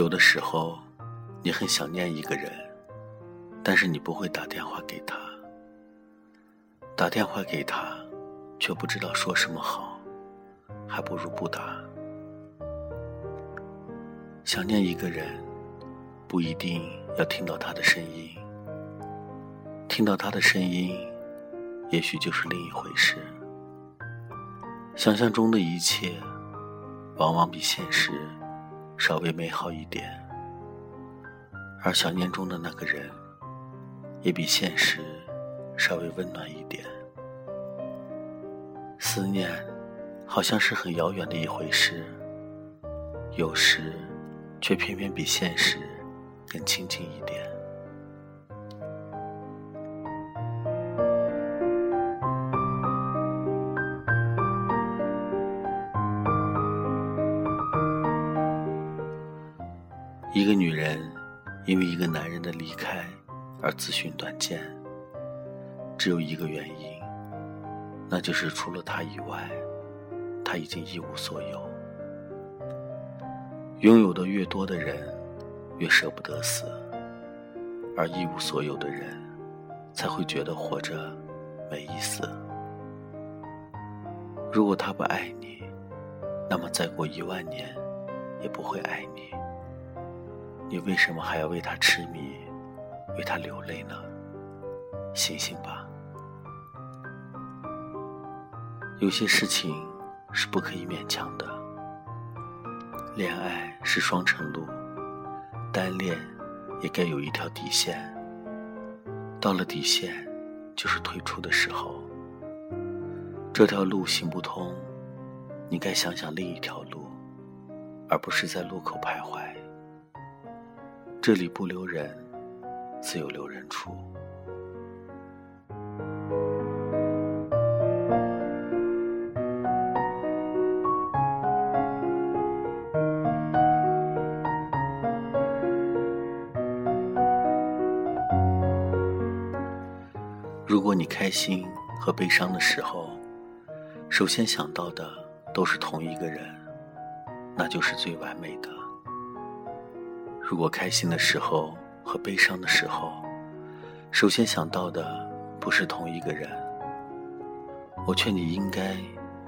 有的时候，你很想念一个人，但是你不会打电话给他。打电话给他，却不知道说什么好，还不如不打。想念一个人，不一定要听到他的声音，听到他的声音，也许就是另一回事。想象中的一切，往往比现实稍微美好一点，而想念中的那个人，也比现实稍微温暖一点。思念，好像是很遥远的一回事，有时，却偏偏比现实更亲近一点。一个女人因为一个男人的离开而自寻短见，只有一个原因，那就是除了他以外，他已经一无所有。拥有的越多的人，越舍不得死，而一无所有的人，才会觉得活着没意思。如果他不爱你，那么再过一万年，也不会爱你。你为什么还要为他痴迷，为他流泪呢？醒醒吧！有些事情是不可以勉强的。恋爱是双程路，单恋也该有一条底线。到了底线，就是退出的时候。这条路行不通，你该想想另一条路，而不是在路口徘徊。这里不留人，自有留人处。如果你开心和悲伤的时候，首先想到的都是同一个人，那就是最完美的。如果开心的时候和悲伤的时候，首先想到的不是同一个人，我劝你应该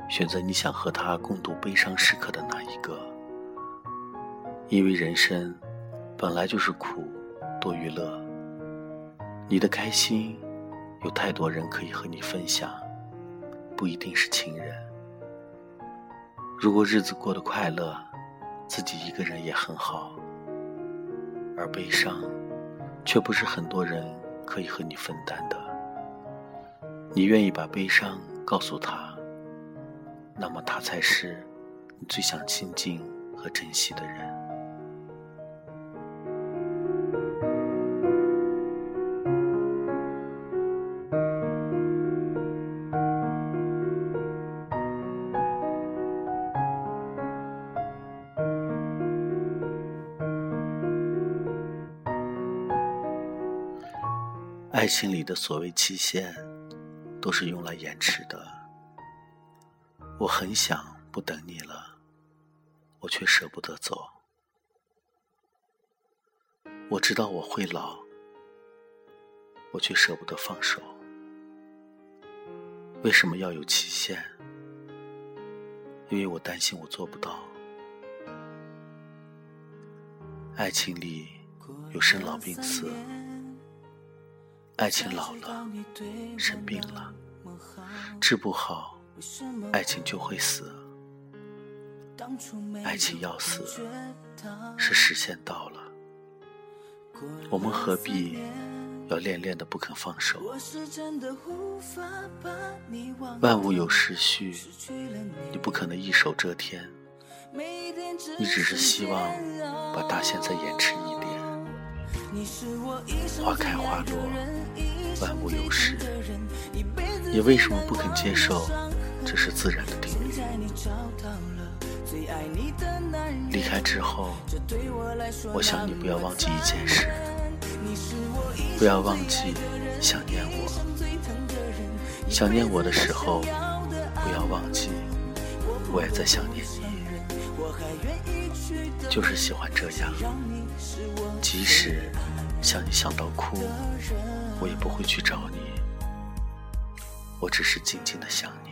选择你想和他共度悲伤时刻的那一个，因为人生本来就是苦多于乐。你的开心有太多人可以和你分享，不一定是亲人。如果日子过得快乐，自己一个人也很好。而悲伤，却不是很多人可以和你分担的。你愿意把悲伤告诉他，那么他才是你最想亲近和珍惜的人。爱情里的所谓期限，都是用来延迟的。我很想不等你了，我却舍不得走。我知道我会老，我却舍不得放手。为什么要有期限？因为我担心我做不到。爱情里有生老病死。爱情老了，生病了，治不好，爱情就会死。爱情要死，是时限到了。我们何必要恋恋的不肯放手？万物有时序，你不可能一手遮天。你只是希望把大限再延迟一点。花开花落，万物有时。你为什么不肯接受这是自然的定律？离开之后，我想你不要忘记一件事，不要忘记想念我。想念我的时候，不要忘记我也在想念你。就是喜欢这样，即使想你想到哭，我也不会去找你，我只是静静的想你。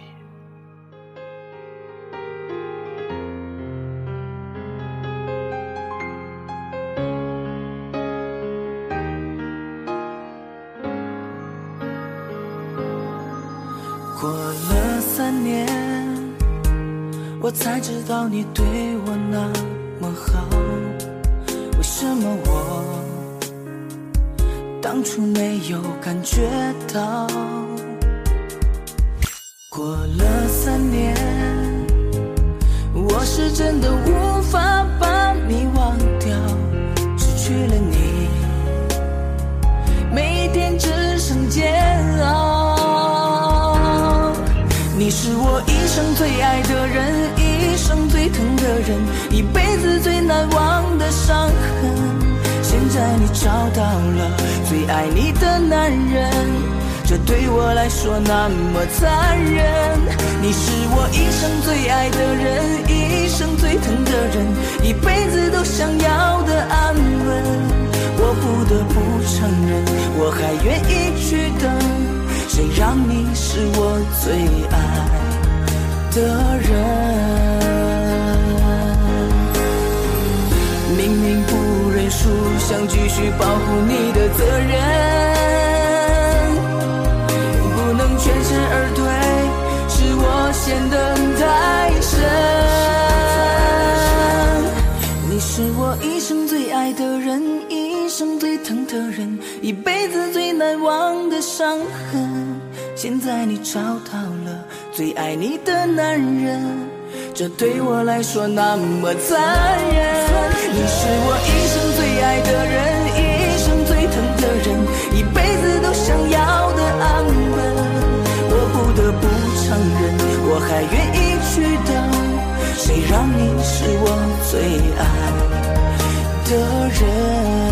过了三年，我才知道你对我那么好，为什么我当初没有感觉到？过了三年，我是真的无法把你忘掉，失去了你，每天只剩煎熬。你是我一生最爱的人，一生最疼的人，一辈子最难忘伤痕。现在你找到了最爱你的男人，这对我来说那么残忍。你是我一生最爱的人，一生最疼的人，一辈子都想要的安稳。我不得不承认，我还愿意去等。谁让你是我最爱的人？保护你的责任，不能全身而退，是我陷得太深。你是我一生最爱的人，一生最疼的人，一辈子最难忘的伤痕。现在你找到了最爱你的男人，这对我来说那么残忍。你是我一生最爱的人，一生最疼的人，一辈子都想要的安稳。我不得不承认，我还愿意去等。谁让你是我最爱的人？